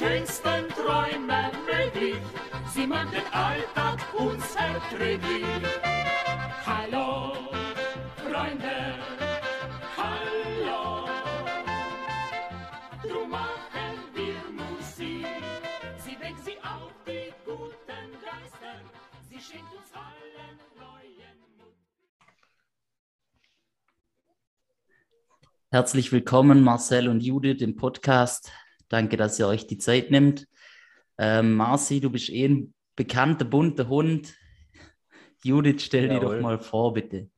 schönsten Träume möglich. Sie machen den Alltag uns erträglich. Hallo, Freunde, hallo. Drum machen wir Musik. Sie weckt sie auf die guten Geister. Sie schenkt uns allen neuen Mut. Herzlich willkommen, Marcel und Judith im Podcast. Danke, dass ihr euch die Zeit nimmt. Ähm, Marci, du bist eh ein bekannter, bunter Hund. Judith, stell dir Jawohl. doch mal vor, bitte.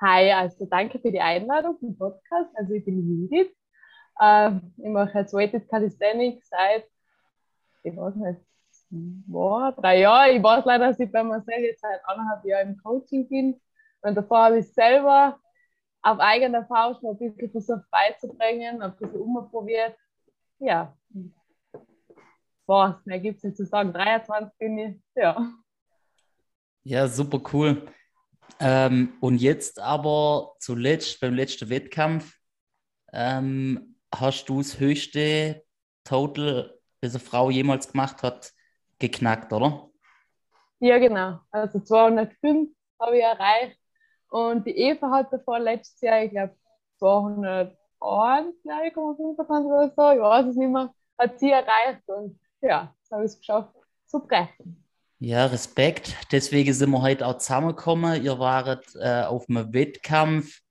Hi, also danke für die Einladung zum Podcast. Also ich bin Judith. Ähm, ich mache jetzt Weighted Calisthenics seit, ich weiß nicht, boah, drei Jahren. Ich weiß leider, dass ich bei Marcel jetzt seit anderthalb Jahren im Coaching bin. Und davor habe ich selber auf eigene Faust noch ein bisschen versucht beizubringen, ein bisschen umprobiert. Ja. Boah, mehr gibt es nicht zu sagen. 23 bin ich, ja. Ja, super cool. Ähm, und jetzt aber zuletzt, beim letzten Wettkampf, ähm, hast du das höchste Total, das eine Frau jemals gemacht hat, geknackt, oder? Ja, genau. Also 205 habe ich erreicht. Und die Eva hat davor letztes Jahr, ich glaube, 201, glaube ich, 25 oder so, ich weiß es nicht mehr, hat sie erreicht. Und ja, jetzt habe ich es geschafft zu brechen. Ja, Respekt. Deswegen sind wir heute auch zusammengekommen. Ihr wart äh, auf einem Wettkampf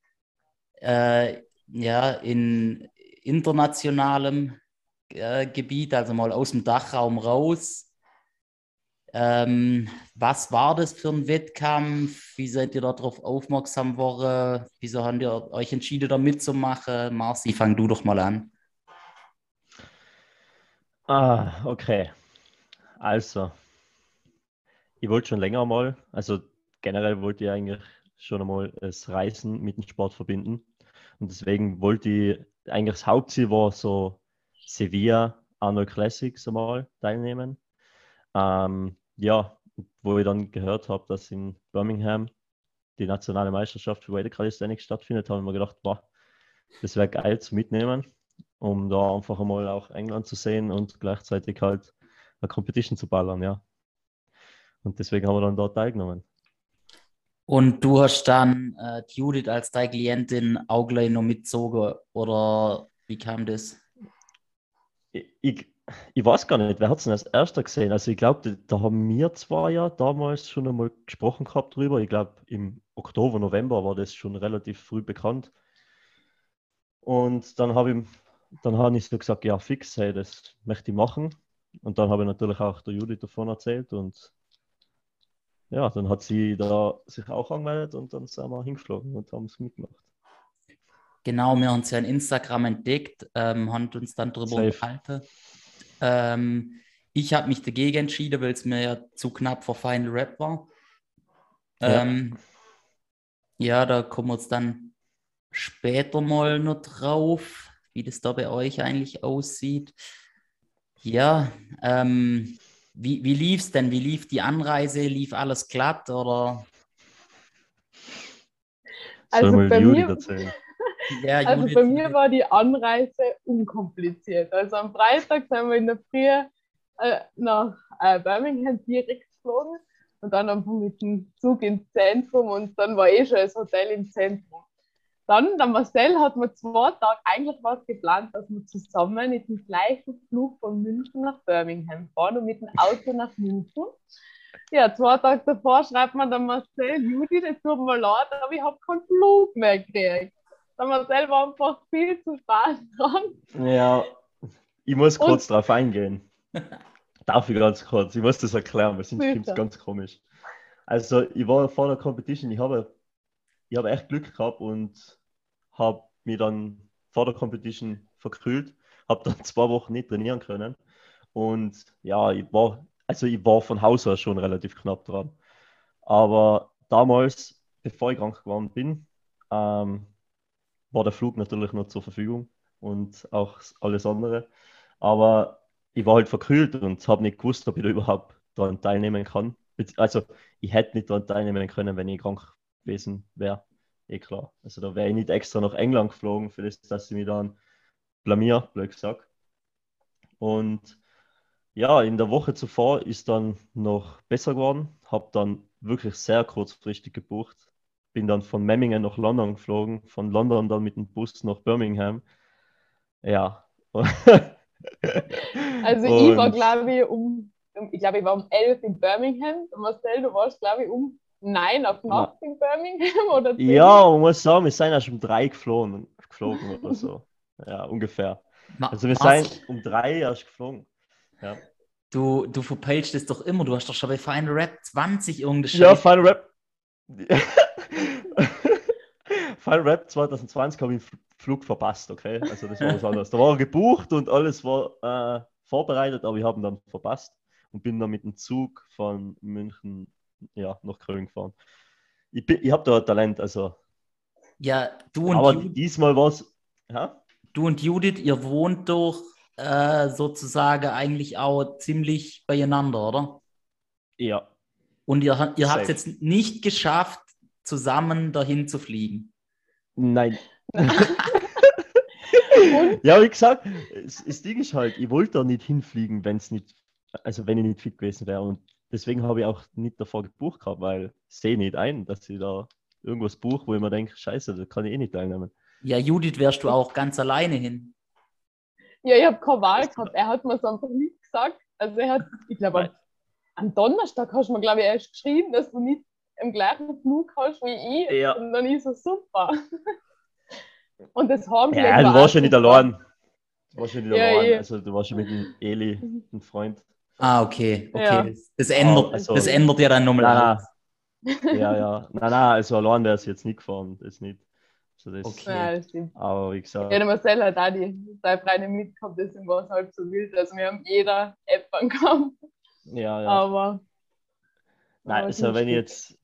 äh, ja, in internationalem äh, Gebiet, also mal aus dem Dachraum raus. Ähm, was war das für ein Wettkampf? Wie seid ihr darauf aufmerksam geworden? Wieso habt ihr euch entschieden, da mitzumachen? Marci, fang du doch mal an. Ah, okay. Also, ich wollte schon länger mal, also generell wollte ich eigentlich schon einmal das Reisen mit dem Sport verbinden. Und deswegen wollte ich, eigentlich das Hauptziel war so Sevilla Arnold Classics einmal teilnehmen. Ähm, ja, wo ich dann gehört habe, dass in Birmingham die nationale Meisterschaft für Weighted Calisthenics stattfindet, habe ich mir gedacht, boah, das wäre geil zu mitnehmen, um da einfach einmal auch England zu sehen und gleichzeitig halt eine Competition zu ballern, ja. Und deswegen haben wir dann dort teilgenommen. Und du hast dann äh, Judith als deine Klientin auch gleich noch mitgezogen, oder wie kam das? Ich, ich, ich weiß gar nicht, wer hat es denn als erster gesehen? Also ich glaube, da, haben wir zwar ja damals schon einmal gesprochen gehabt drüber. Ich glaube, im Oktober, November war das schon relativ früh bekannt. Und dann habe ich, dann habe ich so gesagt, ja fix, hey, das möchte ich machen. Und dann habe ich natürlich auch der Judith davon erzählt und ja, dann hat sie da sich auch angemeldet und dann sind wir hingeflogen und haben es mitgemacht. Genau, wir haben uns ja in Instagram entdeckt, ähm, haben uns dann darüber unterhalten. Ähm, ich habe mich dagegen entschieden, weil es mir ja zu knapp vor Final Rap war. Ja. Ähm, ja, da kommen wir jetzt dann später mal noch drauf, wie das da bei euch eigentlich aussieht. Ja, ähm, wie, wie lief es denn? Wie lief die Anreise? Lief alles glatt oder? Soll Also mal bei Judith mir- erzählen. Ja, Also Judith, bei mir war die Anreise unkompliziert. Also am Freitag sind wir in der Früh äh, nach äh, Birmingham direkt geflogen und dann einfach mit dem Zug ins Zentrum und dann war eh schon das Hotel im Zentrum. Dann, der Marcel hat mir zwei Tage eigentlich was geplant, dass wir zusammen mit dem gleichen Flug von München nach Birmingham fahren und mit dem Auto nach München. Ja, zwei Tage davor schreibt mir der Marcel, Judith, es tut mir leid, aber ich habe keinen Flug mehr gekriegt. Der Marcel war einfach viel zu spät dran. Ja, ich muss Und- kurz drauf eingehen. Darf ich ganz kurz? Ich muss das erklären, weil sonst klingt es ganz komisch. Also, ich war vor der Competition, ich habe, ich habe echt Glück gehabt und habe mich dann vor der Competition verkühlt, habe dann zwei Wochen nicht trainieren können. Und ja, ich war, also ich war von Haus aus schon relativ knapp dran. Aber damals, bevor ich krank geworden bin, ähm, war der Flug natürlich noch zur Verfügung und auch alles andere. Aber ich war halt verkühlt und habe nicht gewusst, ob ich da überhaupt daran teilnehmen kann. Also ich hätte nicht daran teilnehmen können, wenn ich krank gewesen wäre. Eh klar. Also da wäre ich nicht extra nach England geflogen, für das, dass ich mich dann blamier, blöd gesagt. Und ja, in der Woche zuvor ist dann noch besser geworden. Habe dann wirklich sehr kurzfristig gebucht. Bin dann von Memmingen nach London geflogen, von London dann mit dem Bus nach Birmingham. Ja. Also ich war, glaube ich, um, ich glaube, ich war um 11 in Birmingham. Und Marcel, du warst, glaube ich, um 9 auf Nacht in Birmingham oder 10? Ja, man muss sagen, wir sind ja schon um drei geflogen, geflogen oder so. Ja, ungefähr. Ma- Also wir was? sind um drei erst geflogen. Ja, Du, du verpeilst es doch immer. Du hast doch schon bei Final Rap 20 irgendeine ja Scheiße. Final Rap. Final Rap 2020 habe ich den Fl- Flug verpasst, okay? Also das war was anderes. Da war gebucht und alles war äh, vorbereitet, aber ich habe ihn dann verpasst und bin dann mit dem Zug von München ja, nach Köln gefahren. Ich, bin- ich habe da Talent, also. Ja, du und, aber Ju diesmal war es. Ja? du und Judith, ihr wohnt doch äh, sozusagen eigentlich auch ziemlich beieinander, oder? Ja. Und ihr, ihr habt es jetzt nicht geschafft, zusammen dahin zu fliegen. Nein. ja, wie gesagt, es- das Ding ist halt, ich wollte da nicht hinfliegen, wenn es nicht, also wenn ich nicht fit gewesen wäre. Und deswegen habe ich auch nicht davor gebucht gehabt, weil ich sehe nicht ein, dass ich da irgendwas buche, wo ich mir denke, scheiße, da kann ich eh nicht teilnehmen. Ja, Judith, wärst du auch ganz alleine hin. Ja, ich habe keine Wahl gehabt. Er hat mir es einfach nicht gesagt. Also er hat, ich glaube, am- am Donnerstag hast du mir, glaube ich, erst geschrieben, dass du nicht im gleichen Flug hast wie ich. Ja. Und dann ist es super. Und das haben Ja, du warst ja nicht allein. Du warst ja nicht Ja, allein. Also du warst ja mit dem Eli, einem Freund. Ah, okay, okay. Ja. Das, ändert, also- das ändert ja dann nochmal alles. Ja, ja. Nein, nein, also allein wäre es jetzt nicht gefahren. Das nicht. Also das, Okay. Ja, das stimmt. Aber wie gesagt. Ja, der Marcel hat auch die zwei Freunde mitgehabt, deswegen war es halb so wild. Also wir haben jeder App gehabt, Ja, ja. aber Nein, aber also wenn ich jetzt,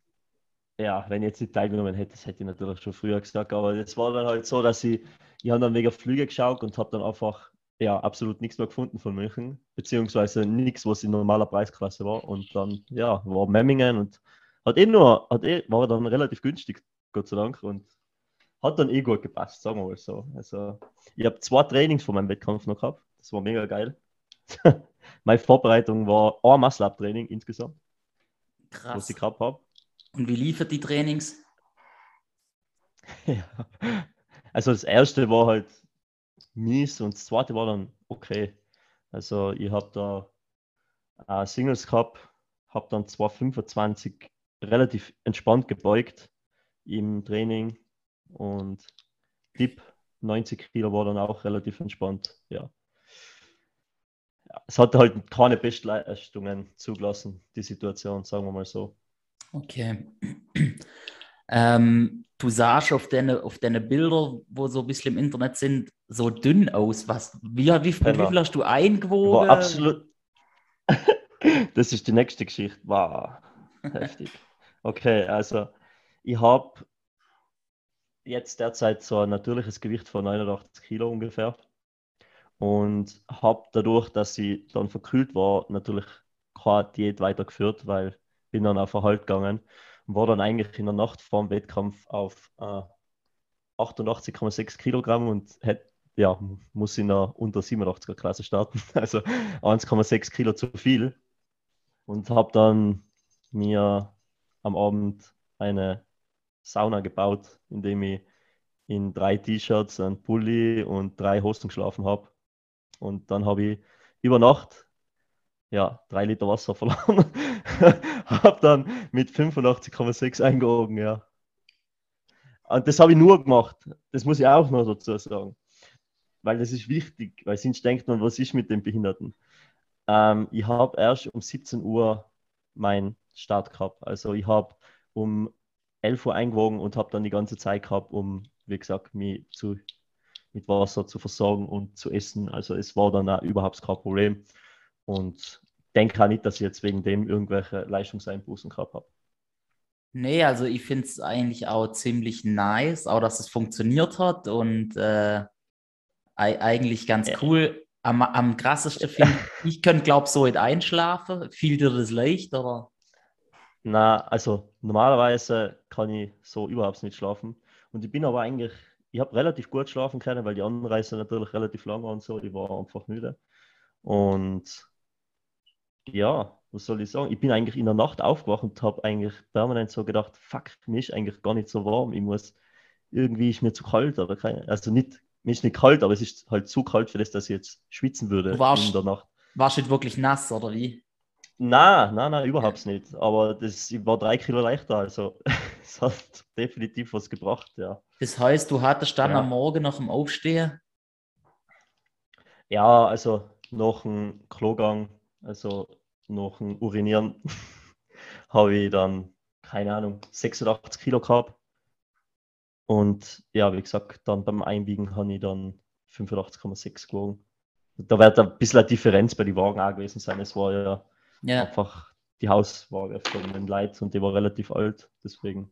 ja, wenn ich jetzt nicht teilgenommen hätte, das hätte ich natürlich schon früher gesagt, aber es war dann halt so, dass ich, ich habe dann wegen Flüge geschaut und habe dann einfach, ja, absolut nichts mehr gefunden von München, beziehungsweise nichts, was in normaler Preisklasse war und dann, ja, war Memmingen und hat eh nur, hat eh, war dann relativ günstig, Gott sei Dank und hat dann eh gut gepasst, sagen wir mal so. Also, ich habe zwei Trainings vor meinem Wettkampf noch gehabt, das war mega geil. Meine Vorbereitung war ein Muscle-Up-Training insgesamt was Krass. ich gehabt habe. Und wie liefert die Trainings? Ja. Also das erste war halt mies und das zweite war dann okay. Also ich habe da äh, Singles gehabt, habe dann 225 relativ entspannt gebeugt im Training und Dip 90 Kilo war dann auch relativ entspannt. Ja. Es hatte halt keine Bestleistungen zugelassen, die Situation, sagen wir mal so. Okay. Ähm, du sahst auf deine, auf deine Bilder, wo so ein bisschen im Internet sind, so dünn aus. Was, wie, wie, wie Genau. viel hast du War eingewogen? absolut. das ist die nächste Geschichte. Wow, heftig. Okay, also ich habe jetzt derzeit so ein natürliches Gewicht von 89 Kilo ungefähr und habe dadurch, dass ich dann verkühlt war, natürlich keine Diät weitergeführt, weil bin dann auf Erhalt gegangen und war dann eigentlich in der Nacht vor dem Wettkampf auf äh, 88,6 Kilogramm und hätte ja, muss in der unter 87er Klasse starten, also 1,6 Kilo zu viel. Und habe dann mir am Abend eine Sauna gebaut, indem ich in drei T-Shirts, ein Pulli und drei Hosen geschlafen habe. Und dann habe ich über Nacht ja, drei Liter Wasser verloren. habe dann mit 85,6 eingeogen, ja. Und das habe ich nur gemacht. Das muss ich auch noch dazu sagen weil das ist wichtig, weil sonst denkt man, was ist mit dem Behinderten? Ähm, ich habe erst um 17 Uhr meinen Start gehabt. Also ich habe um 11 Uhr eingewogen und habe dann die ganze Zeit gehabt, um, wie gesagt, mich zu, mit Wasser zu versorgen und zu essen. Also es war dann auch überhaupt kein Problem. Und denke auch nicht, dass ich jetzt wegen dem irgendwelche Leistungseinbußen gehabt habe. Nee, also ich finde es eigentlich auch ziemlich nice, auch dass es funktioniert hat und äh, ei- eigentlich ganz cool. Am, am krassesten finde ich, ich könnte glaube so nicht einschlafen. Fiel dir das leicht oder? Na, also normalerweise kann ich so überhaupt nicht schlafen. Und ich bin aber eigentlich, ich habe relativ gut schlafen können, weil die Anreise natürlich relativ lang war und so. Ich war einfach müde. Und ja, was soll ich sagen? Ich bin eigentlich in der Nacht aufgewacht und habe eigentlich permanent so gedacht, fuck, mir ist eigentlich gar nicht so warm. Ich muss, irgendwie ist mir zu kalt, aber keine, also nicht, mir ist nicht kalt, aber es ist halt zu kalt für das, dass ich jetzt schwitzen würde Du warst- in der Nacht. Warst du wirklich nass oder wie? Nein, nein, nein, überhaupt nicht. Aber das, ich war drei Kilo leichter, also es hat definitiv was gebracht, ja. Das heißt, du hattest dann Ja. am Morgen nach dem Aufstehen, Ja, also nach dem Klogang, also nach dem Urinieren, habe ich dann, keine Ahnung, 86 Kilo gehabt. Und ja, wie gesagt, dann beim Einbiegen habe ich dann 85,6 gewogen. Da wird ein bisschen eine Differenz bei den Wagen auch gewesen sein. Es war ja ja, einfach die Hauswaage von den Leuten und die war relativ alt. Deswegen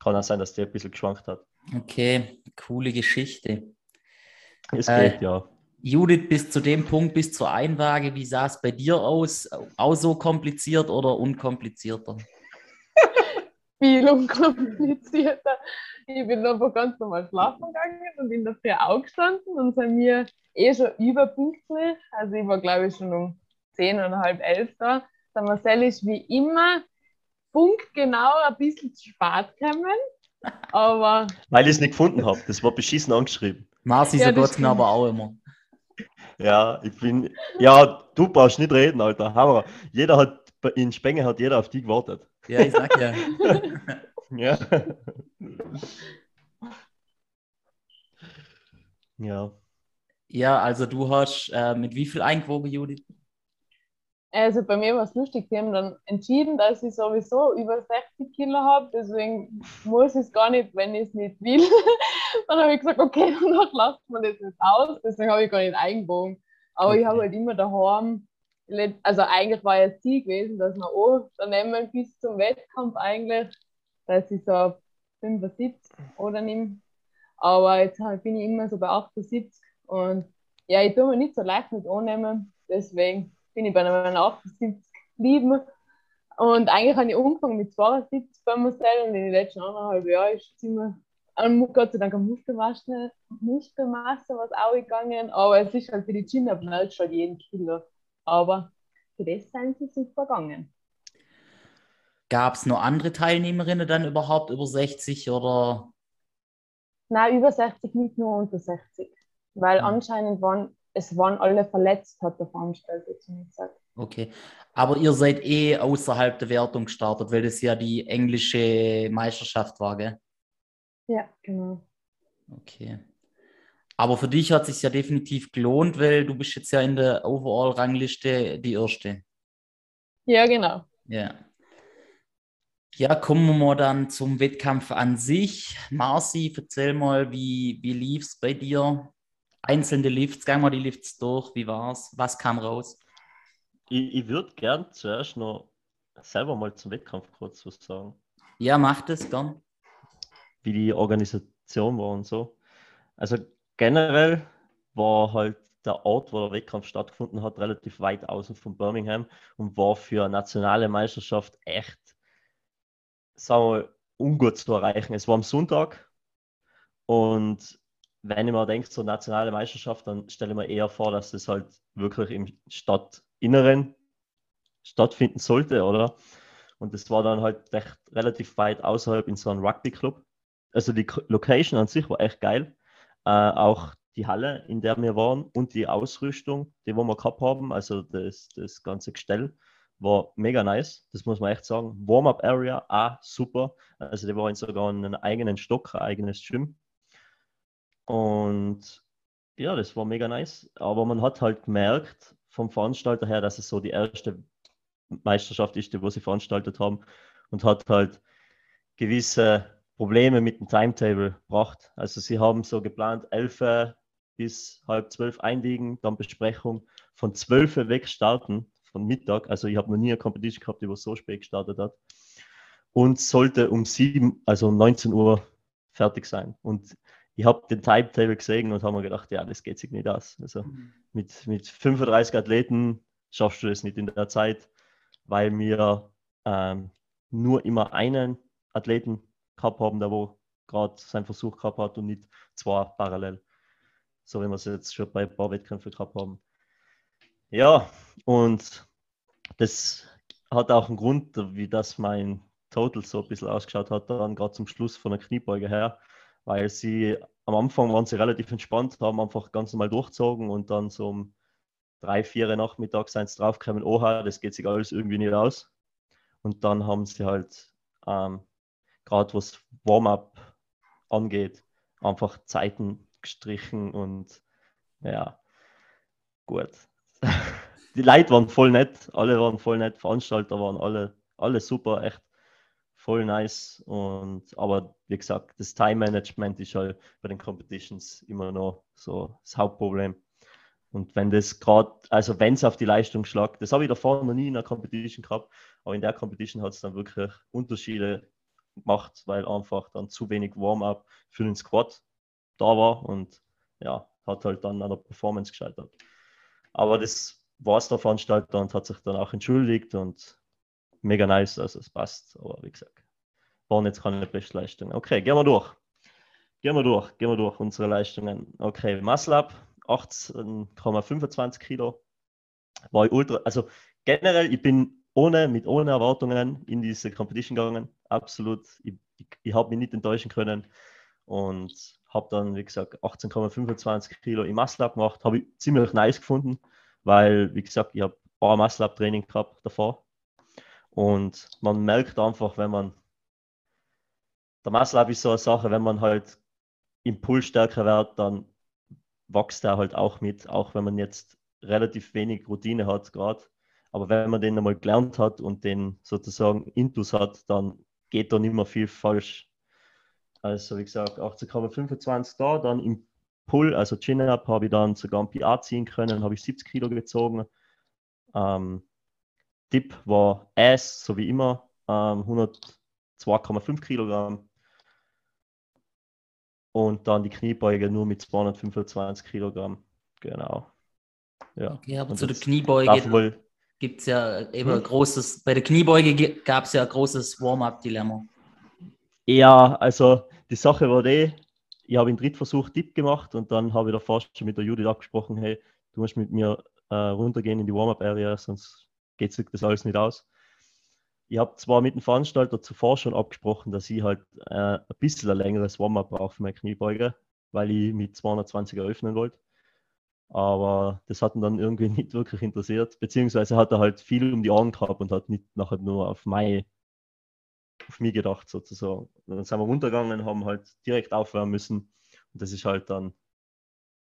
kann auch sein, dass der ein bisschen geschwankt hat. okay, coole Geschichte. Es Äh, geht, ja. Judith, bis zu dem Punkt, bis zur Einwaage, wie sah es bei dir aus? Auch so kompliziert oder unkomplizierter? viel unkomplizierter. Ich bin einfach ganz normal schlafen gegangen und in der Früh aufgestanden und sind mir eh schon überpünktlich. Also ich war glaube ich schon um zehn oder halb elf da. Der Marcel ist wie immer punktgenau ein bisschen zu spät gekommen. Aber Weil ich es nicht gefunden habe. Das war beschissen angeschrieben. Marci Ja, so das Gott stimmt. aber auch immer. Ja, ich bin. Ja, du brauchst nicht reden, Alter. Aber jeder hat in Spenge hat jeder auf die gewartet. Ja, ich sag ja. Ja. ja. Ja, also du hast äh, mit wie viel eingewogen, Judith? Also bei mir war es lustig. Sie haben dann entschieden, dass ich sowieso über 60 Kilo habe. Deswegen muss ich es gar nicht, wenn ich es nicht will. dann habe ich gesagt, okay, danach lasst man das nicht aus. Deswegen habe ich gar nicht eingewogen. Aber ich Okay. habe halt immer daheim, also eigentlich war ja das Ziel gewesen, dass wir auch daneben bis zum Wettkampf eigentlich, dass ich so 75 oder nimm. Aber jetzt halt bin ich immer so bei 78 und ja, ich tue mir nicht so leicht mit annehmen. Deswegen bin ich bei meinen 78 geblieben. Und eigentlich habe ich angefangen mit 72 bei Marcel und in den letzten anderthalb Jahren ist es immer, Gott sei Dank, eine Muskelmasse, Muskelmasse was auch gegangen, aber es ist halt für die Gina bleibt schon jeden Kilo. Aber für das sind sie super gegangen. Gab es noch andere Teilnehmerinnen dann überhaupt über 60 oder? Nein, über 60 nicht nur unter 60. Weil Mhm. anscheinend waren, es waren alle verletzt, hat der Veranstalter zu mir gesagt. Okay. Aber ihr seid eh außerhalb der Wertung gestartet, weil das ja die englische Meisterschaft war, gell? Ja, genau. Okay. Aber für dich hat es sich ja definitiv gelohnt, weil du bist jetzt ja in der Overall-Rangliste die Erste. Ja, genau. Ja. Ja, kommen wir mal dann zum Wettkampf an sich. Marci, erzähl mal, wie, wie lief es bei dir? Einzelne Lifts, gang mal die Lifts durch, wie war's? Was kam raus? Ich, ich würde gern zuerst noch selber mal zum Wettkampf kurz was sagen. Ja, mach das gern. wie die Organisation war und so. Also generell war halt der Ort, wo der Wettkampf stattgefunden hat, relativ weit außen von Birmingham und war für eine nationale Meisterschaft echt, sagen wir mal, ungut zu erreichen. Es war am Sonntag und wenn ich mir denke, so nationale Meisterschaft, dann stelle ich mir eher vor, dass das halt wirklich im Stadtinneren stattfinden sollte, oder? Und das war dann halt echt relativ weit außerhalb in so einem Rugby-Club. Also die Location an sich war echt geil. Äh, auch die Halle, in der wir waren und die Ausrüstung, die wir gehabt haben, also das, das ganze Gestell, war mega nice. Das muss man echt sagen. Warm-up-Area, auch super. Also die waren sogar in einem eigenen Stock, ein eigenes Gym. Und ja, das war mega nice. Aber man hat halt gemerkt vom Veranstalter her, dass es so die erste Meisterschaft ist, die wo sie veranstaltet haben und hat halt gewisse Probleme mit dem Timetable gebracht. Also sie haben so geplant, 11 bis halb zwölf einliegen, dann Besprechung, von 12 weg starten, von Mittag. Also ich habe noch nie eine Competition gehabt, die was so spät gestartet hat. Und sollte um 7, also um 19 Uhr fertig sein. Und ich habe den Timetable gesehen und habe mir gedacht, ja, das geht sich nicht aus. Also mit, mit 35 Athleten schaffst du das nicht in der Zeit, weil wir ähm, nur immer einen Athleten gehabt haben, der wo gerade seinen Versuch gehabt hat und nicht zwei parallel. So wie wir es jetzt schon bei ein paar Wettkämpfen gehabt haben. Ja, und das hat auch einen Grund, wie das mein Total so ein bisschen ausgeschaut hat, dann gerade zum Schluss von der Kniebeuge her, weil sie am Anfang waren sie relativ entspannt, haben einfach ganz normal durchgezogen und dann so um drei, vier Nachmittag sind sie draufgekommen, oha, das geht sich alles irgendwie nicht aus. Und dann haben sie halt ähm, gerade was Warm-up angeht, einfach Zeiten gestrichen und ja, gut. Die Leute waren voll nett, alle waren voll nett, Veranstalter waren alle, alle super, echt voll nice. Und aber wie gesagt, das Time Management ist halt bei den Competitions immer noch so das Hauptproblem. Und wenn das gerade, also wenn es auf die Leistung schlagt, das habe ich davor noch nie in einer Competition gehabt, aber in der Competition hat es dann wirklich Unterschiede gemacht, weil einfach dann zu wenig Warm-up für den Squad da war und ja, hat halt dann an der Performance gescheitert. Aber das war es der Veranstalter und hat sich dann auch entschuldigt und mega nice, also es passt. Aber wie gesagt, waren jetzt keine Bestleistungen. Okay, gehen wir durch. Gehen wir durch, gehen wir durch unsere Leistungen. Okay, Up, 18,25 Kilo. War ich ultra, also generell, ich bin ohne, mit ohne Erwartungen in diese Competition gegangen. Absolut. Ich, ich, ich habe mich nicht enttäuschen können und habe dann, wie gesagt, 18,25 Kilo im Up gemacht. Habe ich ziemlich nice gefunden, weil, wie gesagt, ich habe ein paar Muscle Up Training gehabt davor. Und man merkt einfach, wenn man, der Muscle Up ist so eine Sache, wenn man halt im Pull stärker wird, dann wächst er halt auch mit, auch wenn man jetzt relativ wenig Routine hat gerade. Aber wenn man den einmal gelernt hat und den sozusagen Intus hat, dann geht da nicht mehr viel falsch. Also wie gesagt, 18,25 da, dann im Pull, also Chin-Up, habe ich dann sogar ein PA ziehen können, habe ich 70 Kilo gezogen. Ähm, Dip war Ass, so wie immer, ähm, 102,5 Kilogramm. Und dann die Kniebeuge nur mit 225 Kilogramm. Genau. Ja. Okay, aber Und zu der Kniebeuge gibt es ja eben Hm? ein großes, bei der Kniebeuge gab es ja ein großes Warm-up-Dilemma. Ja, also die Sache war die, ich habe im Drittversuch Dip gemacht und dann habe ich da fast schon mit der Judith abgesprochen, hey, du musst mit mir äh, runtergehen in die Warm-Up-Area, sonst geht sich das alles nicht aus. Ich habe zwar mit dem Veranstalter zuvor schon abgesprochen, dass ich halt äh, ein bisschen ein längeres Warm-Up brauche für meine Kniebeuge, weil ich mit 220 eröffnen wollte. Aber das hat ihn dann irgendwie nicht wirklich interessiert, beziehungsweise hat er halt viel um die Ohren gehabt und hat nicht nachher nur auf meine auf mich gedacht sozusagen. Und dann sind wir runtergegangen, haben halt direkt aufwärmen müssen. Und das ist halt dann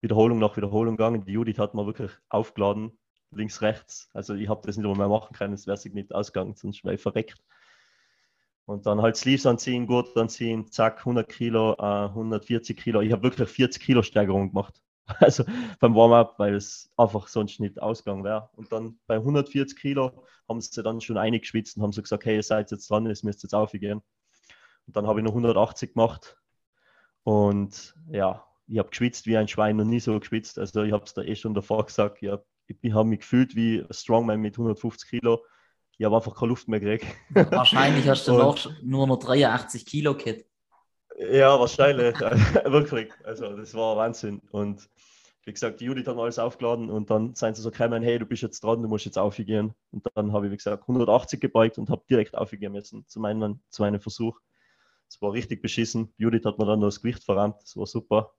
Wiederholung nach Wiederholung gegangen. Die Judith hat mir wirklich aufgeladen, links, rechts. Also ich habe das nicht mehr machen können, es wäre sich nicht ausgegangen, sonst wäre ich verreckt. Und dann halt Sleeves anziehen, Gurt anziehen, zack, 100 Kilo, äh, 140 Kilo. Ich habe wirklich 40 Kilo Steigerung gemacht. Also beim Warm-up, weil es einfach sonst nicht ausgegangen wäre. Und dann bei 140 Kilo haben sie dann schon eingeschwitzt und haben so gesagt, hey, ihr seid jetzt dran, es müsst jetzt aufgehen. Und dann habe ich noch 180 gemacht. Und ja, ich habe geschwitzt wie ein Schwein, noch nie so geschwitzt. Also ich habe es da eh schon davor gesagt. Ich habe ich hab mich gefühlt wie ein Strongman mit 150 Kilo. Ich habe einfach keine Luft mehr gekriegt. Wahrscheinlich hast du Und- noch nur noch 83 Kilo, Kid. Ja, wahrscheinlich. Wirklich. Also, das war Wahnsinn. Und wie gesagt, die Judith hat alles aufgeladen und dann sind sie so gekommen, hey, du bist jetzt dran, du musst jetzt aufgehen. Und dann habe ich, wie gesagt, 180 gebeugt und habe direkt aufgehen müssen zu meinem, zu meinem Versuch. Es war richtig beschissen. Judith hat mir dann noch das Gewicht verrammt, das war super.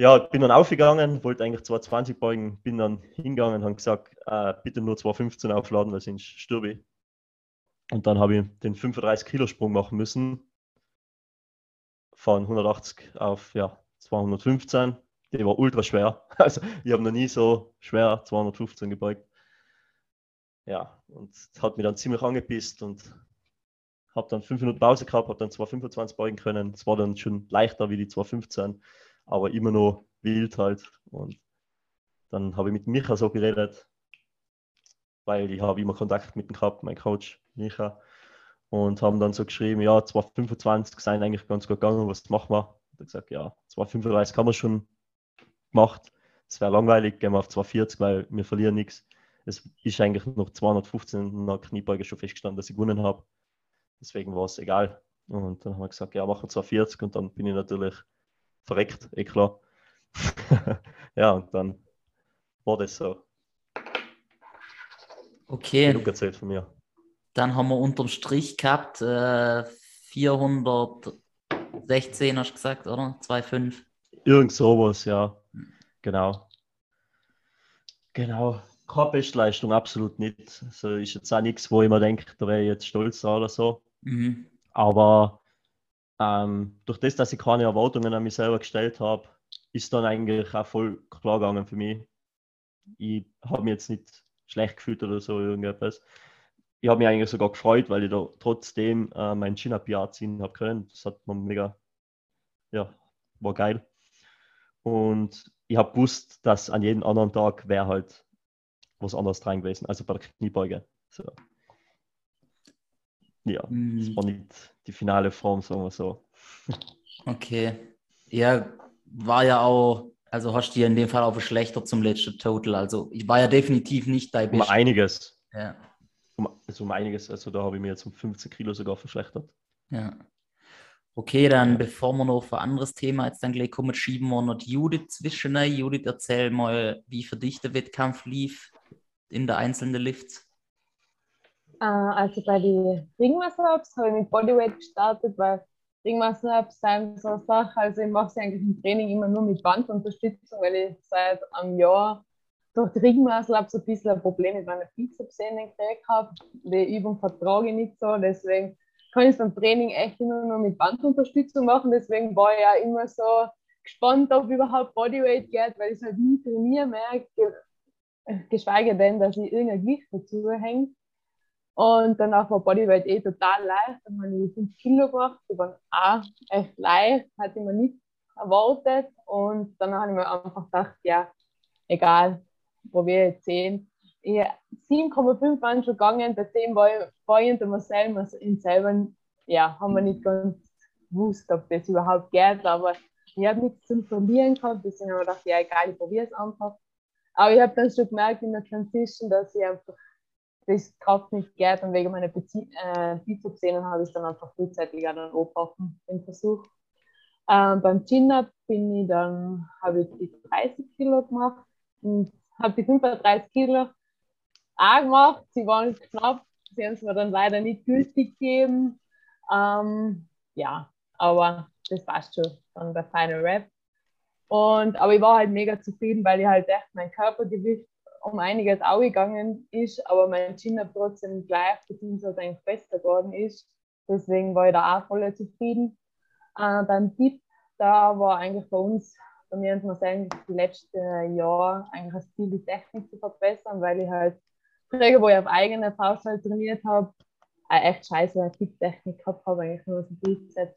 Ja, bin dann aufgegangen, wollte eigentlich 220 beugen, bin dann hingegangen und habe gesagt, äh, bitte nur 215 aufladen, weil sonst stirbe ich. Und dann habe ich den 35 Kilo Sprung machen müssen von 180 auf ja, 215. Der war ultra schwer. Also ich habe noch nie so schwer 215 gebeugt. Ja, und hat mich dann ziemlich angepisst und habe dann 5 Minuten Pause gehabt, habe dann 225 beugen können. Es war dann schon leichter wie die 215, aber immer noch wild halt. Und dann habe ich mit Micha so geredet, weil ich habe immer Kontakt mit ihm gehabt, mein Coach Micha und haben dann so geschrieben, ja, 225 sind eigentlich ganz gut gegangen, was machen wir? Und er gesagt, ja, 235 haben wir schon gemacht. Es wäre langweilig, gehen wir auf 240, weil wir verlieren nichts. Es ist eigentlich noch 215 in der Kniebeuge schon festgestanden, dass ich gewonnen habe. Deswegen war es egal. Und dann haben wir gesagt, ja, machen wir 240 und dann bin ich natürlich verreckt, eh klar. ja, und dann war das so. Okay, Genug erzählt von mir. dann haben wir unterm Strich gehabt äh, 416, hast du gesagt, oder? 2,5. Irgend sowas, ja. Genau. Genau. Keine Bestleistung, absolut nicht. Also ist jetzt auch nichts, wo ich mir denke, da wäre ich jetzt stolz oder so. Mhm. Aber ähm, durch das, dass ich keine Erwartungen an mich selber gestellt habe, ist dann eigentlich auch voll klar gegangen für mich. Ich habe mich jetzt nicht schlecht gefühlt oder so irgendetwas. Ich habe mich eigentlich sogar gefreut, weil ich da trotzdem äh, mein Chin-Up-Jahr ziehen habe können. Das hat mir mega, ja, war geil. Und ich habe gewusst, dass an jedem anderen Tag wäre halt was anderes dran gewesen, also bei der Kniebeuge. So. Ja, das Mhm. war nicht die finale Form, sagen wir so. Okay. Ja, war ja auch, also hast du dir in dem Fall auch verschlechtert zum letzten Total. Also ich war ja definitiv nicht dein Um Best. einiges. Ja, Um, also um einiges. Also da habe ich mir jetzt um 15 Kilo sogar verschlechtert. ja. Okay, dann Ja. bevor wir noch auf ein anderes Thema jetzt dann gleich kommen, schieben wir noch Judith zwischen. rein. Judith, erzähl mal, wie für dich der Wettkampf lief in der einzelnen Lifts. Äh, also bei den Ringmuscle-Ups habe ich mit Bodyweight gestartet, weil Ringmuscle-Ups sind so eine Sache, also ich mache sie eigentlich im Training immer nur mit Bandunterstützung, weil ich seit einem Jahr durch die Ringmuscle-Ups ein bisschen ein Problem mit meiner Bizepssehne gekriegt habe. Die Übung vertrage ich nicht so, deswegen kann ich es beim Training echt immer nur mit Bandunterstützung machen, deswegen war ich ja immer so gespannt, ob überhaupt Bodyweight geht, weil ich es halt nie trainiere mehr, ge- geschweige denn, dass ich irgendein Gewicht dazu hänge. Und danach war Bodyweight eh total leicht. Dann habe ich 5 Kilo gemacht. Die waren auch echt leicht, hatte ich mir nicht erwartet. Und dann habe ich mir einfach gedacht, ja, egal, probiere jetzt 10. Ich, 7,5 waren schon gegangen, bei 10 war ich, war ich hinter mir selber, also in selber, ja, haben wir nicht ganz gewusst, ob das überhaupt geht, aber ich habe nichts zum Verlieren gehabt, deswegen habe ich gedacht, ja, egal, ich probiere es einfach. Aber ich habe dann schon gemerkt in der Transition, dass ich einfach das Kraft nicht geht und wegen meiner Bezie äh, Bizepssehnen habe ich es dann einfach frühzeitig auch dann angebrochen, den Versuch. Ähm, beim Chin-Up bin ich dann, habe ich die 30 Kilo gemacht und habe die 35 Kilo auch gemacht. Sie waren knapp, sie haben es mir dann leider nicht gültig gegeben. Ähm, ja, aber das passt schon, dann der Final Rap. Und, aber ich war halt mega zufrieden, weil ich halt echt mein Körpergewicht um einiges aufgegangen ist, aber mein Chin-Up trotzdem gleich beziehungsweise eigentlich besser geworden ist. Deswegen war ich da auch voll zufrieden. Äh, beim Dip, da war eigentlich bei uns, bei mir und Marcel, die letzten Jahre eigentlich das Ziel, die Technik zu verbessern, weil ich halt früher, wo ich auf eigene Faust halt trainiert habe, eine echt scheiße Dip-Technik gehabt habe, eigentlich nur so Bizeps.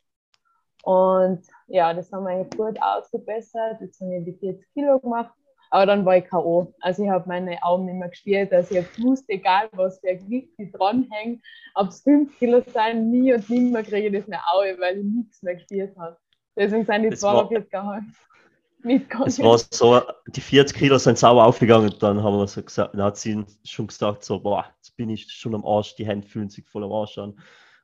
Und ja, das haben wir eigentlich gut ausgebessert. Jetzt habe ich die 40 Kilo gemacht. Aber dann war ich K.O. Also ich habe meine Augen nicht mehr gespielt. Also ich habe gewusst, egal was für ein Gewicht ich dranhänge, ob es 5 Kilo sein, nie und nimmer kriege ich das mehr auf, weil ich nichts mehr gespielt habe. Deswegen sind die Das war- 42 halt mitgegangen. Es war so, die 40 Kilo sind sauber aufgegangen und dann haben wir so gesagt, dann hat sie schon gesagt, so, boah, jetzt bin ich schon am Arsch, die Hände fühlen sich voll am Arsch an.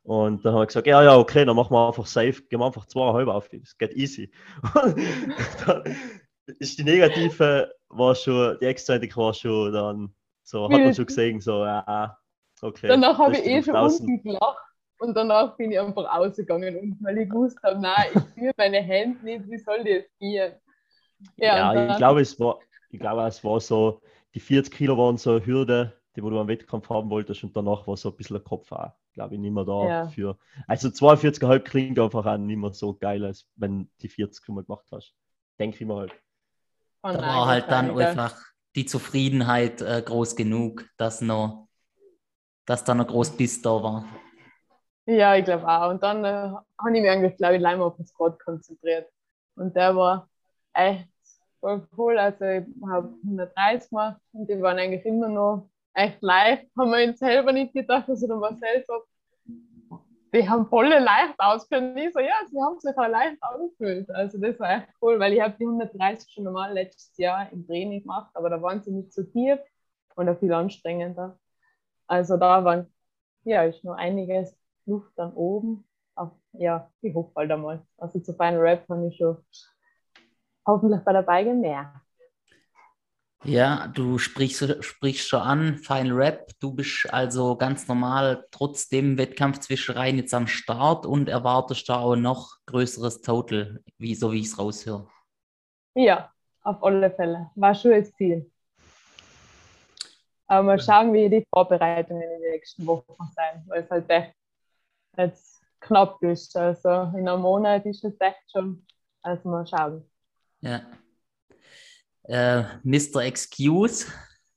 Und dann haben wir gesagt, ja, ja, okay, dann machen wir einfach safe, gehen wir einfach zweieinhalb auf, das geht easy. Und dann ist die negative, war schon, die Exzentik war schon dann, so, hat man schon gesehen, so, ja, okay. Danach da habe ich eh schon draußen. unten gelacht. Und danach bin ich einfach rausgegangen unten, weil ich gewusst habe, nein, ich spüre meine Hände nicht, wie soll das gehen? Ja, und ich glaube, es war, ich glaube, es war so, die 40 Kilo waren so eine Hürde, die wo du am Wettkampf haben wolltest und danach war so ein bisschen der Kopf auch, glaube ich, nicht mehr da Ja. für. Also 42,5 klingt einfach auch nicht mehr so geil, als wenn die 40 mal gemacht hast. Denke ich mir halt. Oh Da war halt dann ja. einfach die Zufriedenheit äh, groß genug, dass noch, dass da noch groß Biss da war. Ja, ich glaube auch. Und dann äh, habe ich mich eigentlich, glaube ich, leider auf den Squat konzentriert. Und der war echt voll cool. Also ich habe 130 gemacht und die waren eigentlich immer noch echt leicht. Haben wir uns selber nicht gedacht, also der Marcel sagt, die haben voll leicht ausgefühlt. Und ich so, ja, sie haben sich auch leicht ausgefüllt. Also das war echt cool, weil ich habe die 130 schon normal letztes Jahr im Training gemacht, aber da waren sie nicht so tief und auch viel anstrengender. Also da waren, ja, ist noch einiges Luft dann oben. Auf, ja, ich hoffe bald einmal. Also zu Final Rap habe ich schon hoffentlich bei der Beige mehr. Ja, du sprichst, sprichst schon an, Final Rap. Du bist also ganz normal trotzdem Wettkampfzwischereien jetzt am Start und erwartest da auch noch größeres Total, wie, so wie ich es raushöre. Ja, auf alle Fälle. War schon das Ziel. Aber mal schauen, wie die Vorbereitungen in den nächsten Wochen sein, weil es halt echt jetzt knapp ist. Also in einem Monat ist es echt schon. Also mal schauen. Ja. Äh, Mr. Excuse,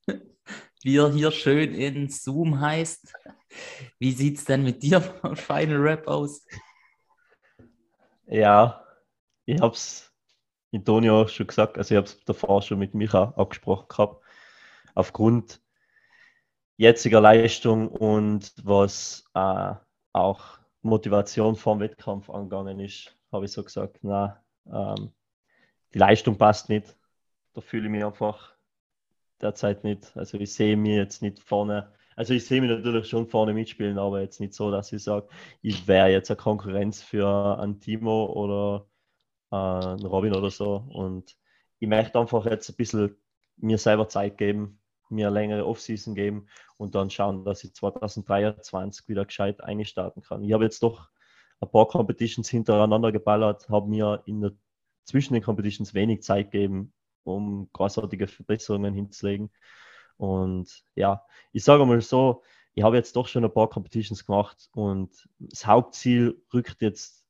wie er hier schön in Zoom heißt. Wie sieht es denn mit dir beim Final Rap aus? Ja, ich habe es in Tonio schon gesagt, also ich habe es davor schon mit Micha abgesprochen gehabt. Aufgrund jetziger Leistung und was äh, auch Motivation vom Wettkampf angegangen ist, habe ich so gesagt, na, ähm, die Leistung passt nicht. Da fühle ich mich einfach derzeit nicht. Also ich sehe mich jetzt nicht vorne. Also ich sehe mich natürlich schon vorne mitspielen, aber jetzt nicht so, dass ich sage, ich wäre jetzt eine Konkurrenz für einen Timo oder einen Robin oder so. Und ich möchte einfach jetzt ein bisschen mir selber Zeit geben, mir eine längere Offseason geben und dann schauen, dass ich 2023 wieder gescheit einstarten kann. Ich habe jetzt doch ein paar Competitions hintereinander geballert, habe mir in der, zwischen den Competitions wenig Zeit gegeben, um großartige Verbesserungen hinzulegen. Und ja, ich sage mal so, ich habe jetzt doch schon ein paar Competitions gemacht und das Hauptziel rückt jetzt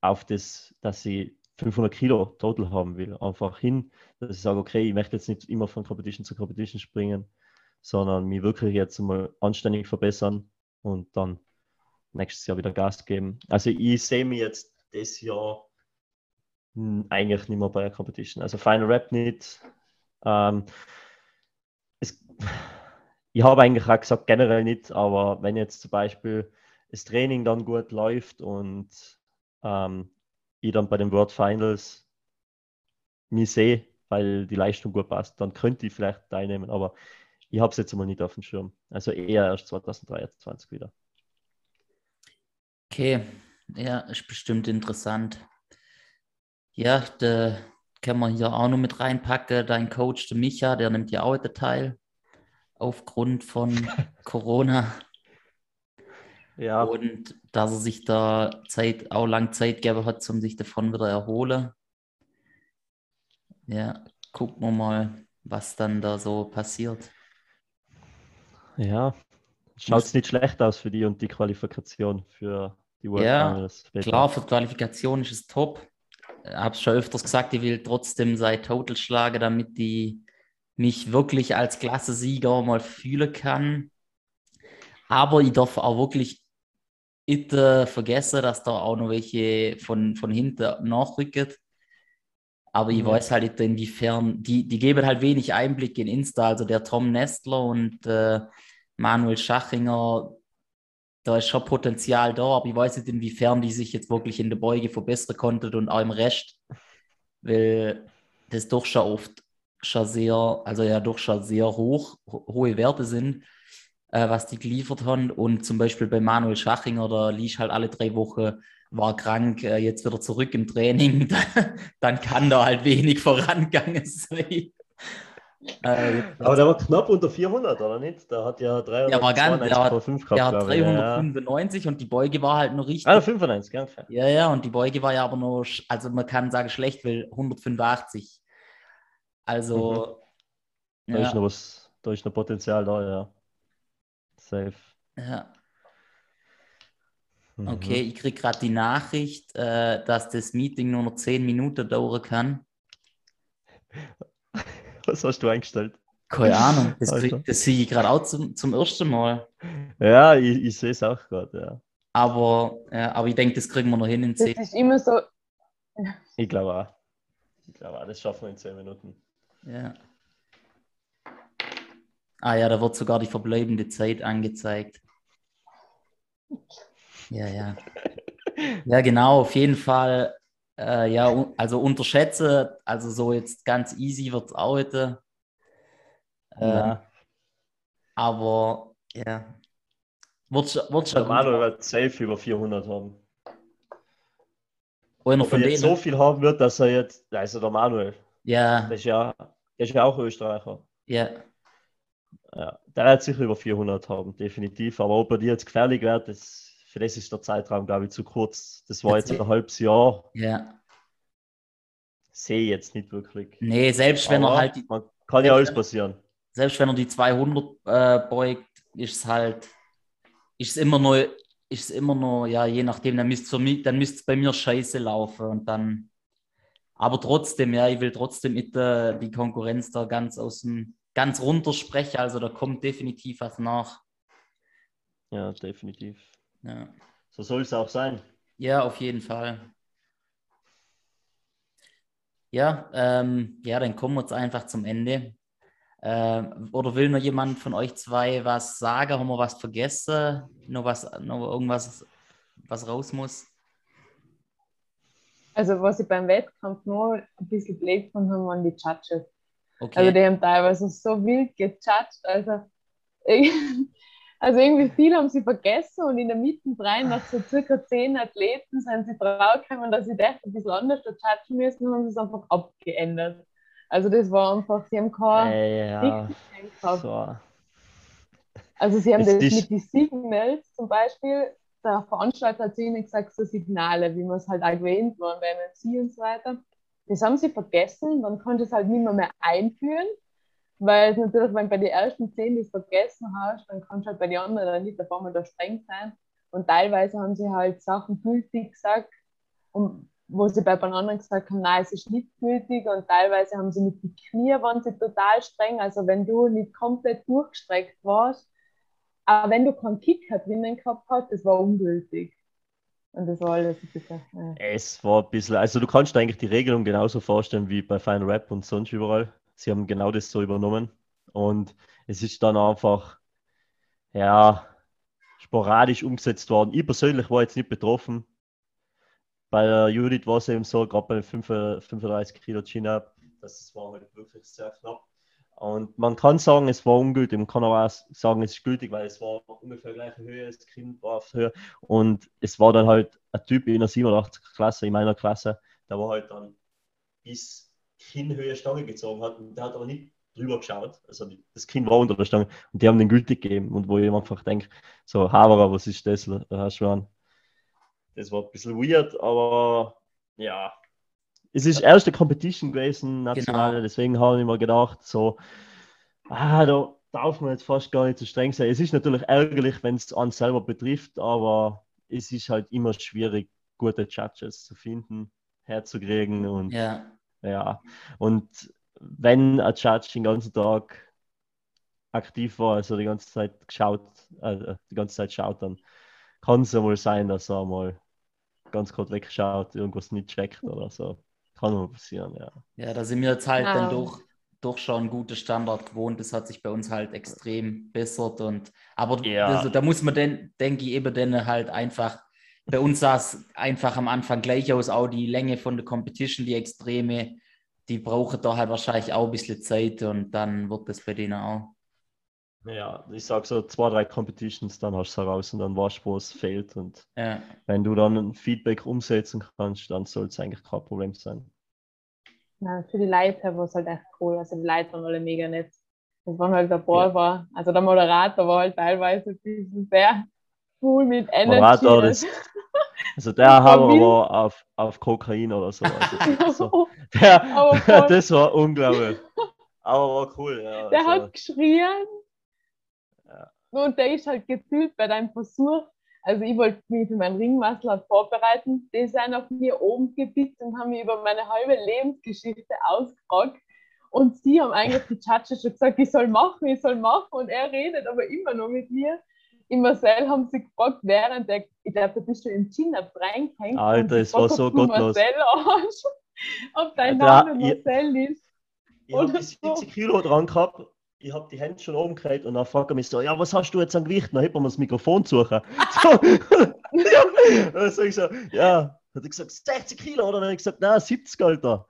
auf das, dass ich 500 Kilo total haben will. Einfach hin, dass ich sage, okay, ich möchte jetzt nicht immer von Competition zu Competition springen, sondern mich wirklich jetzt mal anständig verbessern und dann nächstes Jahr wieder Gas geben. Also ich sehe mich jetzt das Jahr eigentlich nicht mehr bei der Competition. Also Final Rap nicht. Ähm, es, ich habe eigentlich auch gesagt, generell nicht, aber wenn jetzt zum Beispiel das Training dann gut läuft und ähm, ich dann bei den World Finals mich sehe, weil die Leistung gut passt, dann könnte ich vielleicht teilnehmen, aber ich habe es jetzt mal nicht auf dem Schirm. Also eher erst 2023 wieder. Okay, ja, ist bestimmt interessant. Ja, da können wir hier auch noch mit reinpacken. Dein Coach, der Micha, der nimmt ja auch heute teil aufgrund von Corona. Ja. Und dass er sich da Zeit, auch lang Zeit gegeben hat, um sich davon wieder erholen. Ja, gucken wir mal, was dann da so passiert. Ja, schaut es nicht schlecht aus für die und die Qualifikation für die World Ja, Finals. Klar, für die Qualifikation ist es top. Ich habe es schon öfters gesagt, ich will trotzdem sein Total schlagen, damit ich mich wirklich als Klassensieger mal fühlen kann. Aber ich darf auch wirklich nicht äh, vergessen, dass da auch noch welche von, von hinten nachrücken. Aber ich Ja. weiß halt nicht, inwiefern, die, die geben halt wenig Einblick in Insta. Also der Tom Nestler und äh, Manuel Schachinger, da ist schon Potenzial da, aber ich weiß nicht, inwiefern die sich jetzt wirklich in der Beuge verbessern konnten und auch im Rest, weil das doch schon oft schon sehr, also ja doch schon sehr hoch, ho hohe Werte sind, äh, was die geliefert haben. Und zum Beispiel bei Manuel Schachinger, da liegt halt alle drei Wochen, war krank, äh, jetzt wieder zurück im Training, dann kann da halt wenig vorangegangen sein. Äh, Aber der war knapp unter 400, oder nicht? Der hat ja 392,5 Der war ganz- der hat- gehabt, der hat glaube ich. Ja, ja. 395 und die Beuge war halt noch richtig. Ah, 95, gell? Okay. Ja, ja, und die Beuge war ja aber nur, also man kann sagen schlecht, weil 185. Also, Da, ist ja, noch was, da ist noch Potenzial da, ja. Safe. ja, Mhm. okay, ich kriege gerade die Nachricht, äh, dass das Meeting nur noch 10 Minuten dauern kann. Was hast du eingestellt? Keine Ahnung, das, Alter. krieg- das sehe ich gerade auch zum, zum ersten Mal. Ja, ich, ich sehe es auch gerade, ja. Aber, ja, aber ich denke, das kriegen wir noch hin in Das 10. ist immer so, Ich glaube auch. Ich glaube auch, das schaffen wir in 10 Minuten. Ja. Ah ja, da wird sogar die verbleibende Zeit angezeigt. Ja, ja. Ja, genau, auf jeden Fall. Äh, ja, also unterschätze, also so jetzt ganz easy wird es auch heute. Äh, Ja. aber ja, wird schon, wird Der schon gut. Manuel wird safe über 400 haben. Einer Ob er von jetzt denen. so viel haben wird, dass er jetzt, also der Manuel, Ja, das ist ja Der ist ja auch Österreicher. Ja. Ja, der wird sicher über 400 haben, definitiv. Aber ob er die jetzt gefährlich wird, das, für das ist der Zeitraum, glaube ich, zu kurz. Das war jetzt ein halbes Jahr. Ja. Sehe ich jetzt nicht wirklich. Nee, selbst wenn Aber er halt die, man kann ja alles passieren. selbst wenn er die 200 äh, beugt, ist es halt, ist es immer nur, ist es immer nur, ja, je nachdem, dann müsste es bei mir scheiße laufen und dann, aber trotzdem, ja, ich will trotzdem mit äh, die Konkurrenz da ganz aus dem, ganz runter sprechen, also da kommt definitiv was nach. Ja, definitiv. Ja, So soll es auch sein. ja auf jeden Fall. Ja, ähm, ja, dann kommen wir jetzt einfach zum Ende. Ähm, oder will noch jemand von euch zwei was sagen? Haben wir was vergessen? Noch was, noch irgendwas, was raus muss? Also was ich beim Wettkampf nur ein bisschen blöd gefunden habe, waren die Judges. Okay. Also die haben teilweise so wild gejudged. Also, also irgendwie viel haben sie vergessen und in der Mitte rein nach so circa zehn Athleten sind sie draufgekommen, dass sie das ein bisschen anders judgen müssen und haben es einfach abgeändert. Also das war einfach, sie haben kein Äh, ja, so. Also sie haben Es das ist- mit den Signals zum Beispiel, der Veranstalter hat zu ihnen gesagt, so Signale, wie man es halt auch gewöhnt waren bei MMC und so weiter. Das haben sie vergessen, dann konnte es halt nicht mehr, mehr einführen, weil natürlich, wenn du bei den ersten zehn das vergessen hast, dann kannst du halt bei den anderen nicht auf einmal da streng sein. Und teilweise haben sie halt Sachen gültig gesagt, und wo sie bei den anderen gesagt haben, nein, es ist nicht gültig. Und teilweise haben sie mit den Knie waren sie total streng. Also wenn du nicht komplett durchgestreckt warst, aber wenn du keinen Kicker drinnen gehabt hast, das war ungültig. Und das war alles ein bisschen. Äh. Es war ein bisschen, also du kannst dir eigentlich die Regelung genauso vorstellen wie bei Final Rap und sonst überall. Sie haben genau das so übernommen. Und es ist dann einfach, ja, sporadisch umgesetzt worden. Ich persönlich war jetzt nicht betroffen. Bei der Judith war es eben so, gerade bei den 5 35 Kilo Chin-Up, das war halt wirklich sehr knapp. Und man kann sagen, es war ungültig, man kann aber auch sagen, es ist gültig, weil es war ungefähr gleiche Höhe, das Kind war auf Höhe. Und es war dann halt ein Typ in der 87 Klasse, in meiner Klasse, der war halt dann bis Kinnhöhe Stange gezogen hat und der hat aber nicht drüber geschaut. Also die- das Kind war unter der Stange und die haben den gültig gegeben. Und wo ich einfach denke, so, Haberer, was ist das? Da hast du an. Das war ein bisschen weird, aber ja. Es ist erste Competition gewesen, nationale, Genau. deswegen habe ich mir gedacht, so, ah, da darf man jetzt fast gar nicht so streng sein. Es ist natürlich ärgerlich, wenn es einen selber betrifft, aber es ist halt immer schwierig, gute Judges zu finden, herzukriegen und Ja, ja, und wenn ein Judge den ganzen Tag aktiv war, also die ganze Zeit geschaut, äh, die ganze Zeit schaut, dann kann es ja mal sein, dass er mal ganz kurz wegschaut, irgendwas nicht checkt oder so. Kann mal passieren, ja. ja, da sind wir jetzt halt Ah. dann doch, doch schon guten Standard gewohnt. Das hat sich bei uns halt extrem bessert. Und, aber Ja. also, da muss man denn, denke ich, eben dann halt einfach, bei uns sah es einfach am Anfang gleich aus, auch die Länge von der Competition, die Extreme, die brauchen da halt wahrscheinlich auch ein bisschen Zeit und dann wird das bei denen auch. Ja, ich sag so zwei, drei Competitions, dann hast du es heraus und dann weißt du, wo es fehlt. Und Ja, wenn du dann ein Feedback umsetzen kannst, dann soll es eigentlich kein Problem sein. Ja, für die Leute war es halt echt cool. Also die Leute waren alle mega nett. Das waren halt der Ball Ja. war, also der Moderator war halt teilweise ein bisschen sehr cool mit Energy. Moderator, das, also der Hammer war auf, auf Kokain oder so. Also, so. Der, Aber voll. das war unglaublich. Aber war cool, ja. Der also, hat geschrien. Ja. Und der ist halt gefühlt bei deinem Versuch. Also ich wollte mich für meinen Ringmaster vorbereiten. Die sind auf mir oben gebickt und haben mir über meine halbe Lebensgeschichte ausgefragt. Und sie haben eigentlich die Judges schon gesagt, ich soll machen, ich soll machen. Und er redet aber immer noch mit mir. Im Marcel haben sie gefragt, während der, ich glaube, da bist du im Chin-Up reingehängt. Alter, es war so gottlos. Marcel hast, ob dein Ja, Name ihr- Marcel ist. ich habe so. 70 Kilo dran gehabt. Ich habe die Hände schon oben gehalten und dann fragt er mich so, ja, was hast du jetzt an Gewicht? Dann hebt man das Mikrofon suchen. So, ja, dann sag ich so, ja, hat er gesagt, 60 Kilo, oder? Dann habe ich gesagt, nein, 70, Alter.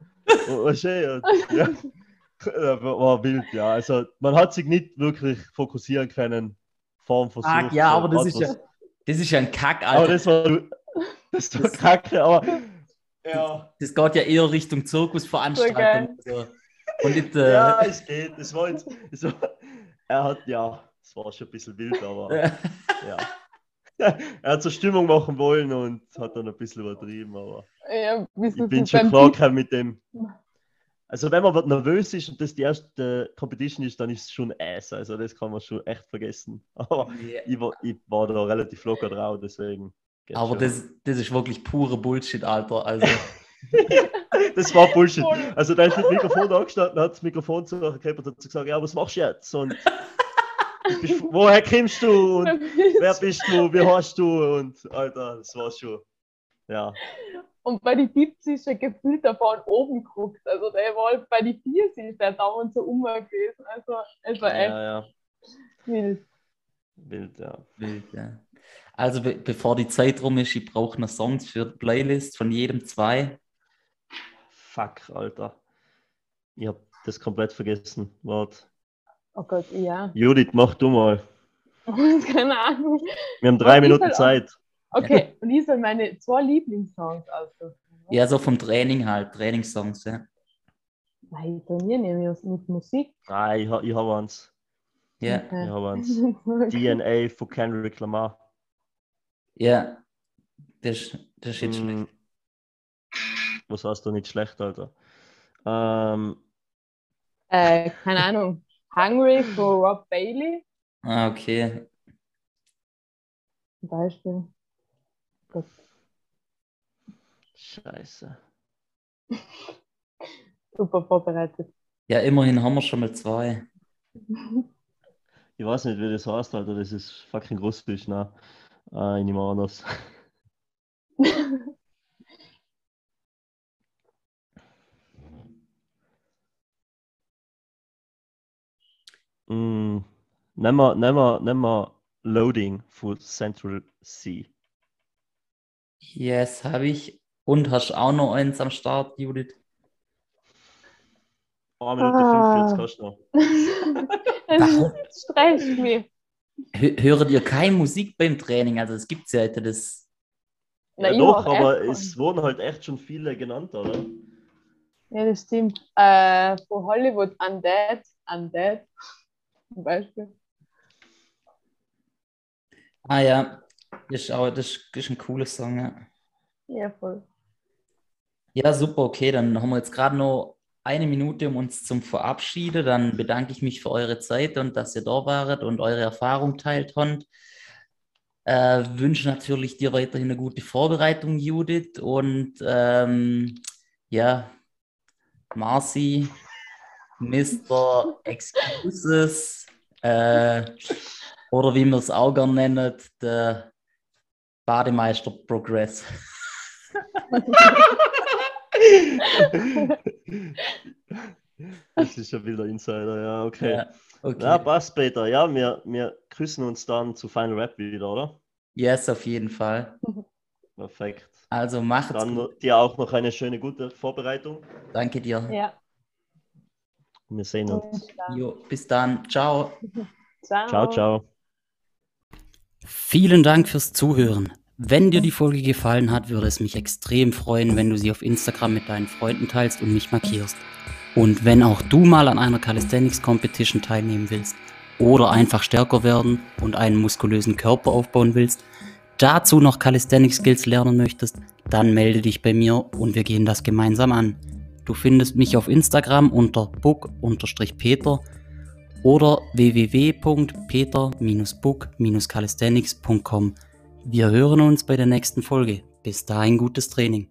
Und, und schön, ja, Ja, war wild, ja. Also man hat sich nicht wirklich fokussieren können vor dem Versuch. Fuck, ja, so aber das ist ja, das ist ja ein Kack, Aber Alter. das war, das war kacke, aber ja. Das geht ja eher Richtung Zirkusveranstaltung. Also, Und nicht, äh, Ja, es geht. Es war jetzt, es war, er hat, ja, es war schon ein bisschen wild, aber ja. Er hat so Stimmung machen wollen und hat dann ein bisschen übertrieben, aber Ja, ich bin schon klar mit dem. Also wenn man nervös ist und das die erste Competition ist, dann ist es schon Ass. Also das kann man schon echt vergessen. Aber ich war, ich war da relativ locker drauf, deswegen. aber schon. das, das ist wirklich pure Bullshit, Alter. Also, Das war Bullshit. Also da ist mit dem Mikrofon angestanden, hat das Mikrofon zu gehabt und hat gesagt, ja, was machst du jetzt? Und bist, woher kommst du? Und wer bist du? Wie heißt du? Und Alter, das war schon. Ja. Und bei den Tipps ist er gefühlt da von oben geguckt. Also der war halt bei den vier ist der dauernd so um gewesen. Also es war echt Ja, ja. wild. Wild, ja. wild, ja. also be bevor die Zeit rum ist, ich brauche noch Songs für die Playlist von jedem zwei. Fuck, Alter. Ich hab das komplett vergessen. Warte. Oh Gott, ja. Judith, mach du mal. Keine Ahnung. Wir haben drei Minuten auch- Zeit. Okay, und ich soll meine zwei Lieblingssongs aussuchen. Ja, so vom Training halt, Trainingssongs, ja. Nein, ich trainiere nämlich mit Musik. Ah, ich, ich habe eins. Ja, Ich habe eins. DNA von Kendrick Lamar. ja. Das, ist- das ist jetzt Mm. schlecht. Was heißt da nicht schlecht, Alter? Ähm, äh, keine Ahnung. Hungry von Rob Bailey Ah, okay. zum Beispiel. Gott. scheiße. Super vorbereitet. Ja, immerhin haben wir schon mal zwei. Ich weiß nicht, wie das heißt, Alter. Das ist fucking Russisch, ne? Äh, ich nehme an, das. Mm, nehmen wir, nehmen wir, nehmen wir Loading von Central Sea. Yes, habe ich. Und hast auch noch eins am Start, Judith? 1 Minute Ah. 45 hast du noch. Das stresst mich. Hö- Höret ihr keine Musik beim Training? Also es gibt ja heute das. Na, Ja, doch, aber es wurden halt echt schon viele genannt, oder? Ja, das stimmt. Äh, von Hollywood Undead. Undead. Zum Beispiel. Ah ja, ist, auch, das ist, das ist ein cooler Song, ja. Ja, voll. Ja, super, okay. Dann haben wir jetzt gerade noch eine Minute, um uns zum Verabschieden. Dann bedanke ich mich für eure Zeit und dass ihr da waret und eure Erfahrung teilt habt. Äh, wünsche natürlich dir weiterhin eine gute Vorbereitung, Judith. Und ähm, ja, Marci, Mr. Excuses, äh, oder wie wir es auch gerne nennen, der Bademeister Progress. Das ist schon wieder Insider, ja, okay. Ja, okay. Ja, passt, Peter. Ja, wir, wir küssen uns dann zu Final Rap wieder, oder? Yes, auf jeden Fall. Perfekt. Also macht's Dann gut. dir auch noch eine schöne, gute Vorbereitung. Danke dir. Ja. Wir sehen uns. Jo, bis dann. Ciao. ciao. Ciao, ciao. Vielen Dank fürs Zuhören. Wenn dir die Folge gefallen hat, würde es mich extrem freuen, wenn du sie auf Instagram mit deinen Freunden teilst und mich markierst. Und wenn auch du mal an einer Calisthenics Competition teilnehmen willst oder einfach stärker werden und einen muskulösen Körper aufbauen willst, dazu noch Calisthenics Skills lernen möchtest, dann melde dich bei mir und wir gehen das gemeinsam an. Du findest mich auf Instagram unter book-peter oder www.peter-book-calisthenics.com. Wir hören uns bei der nächsten Folge. Bis dahin gutes Training.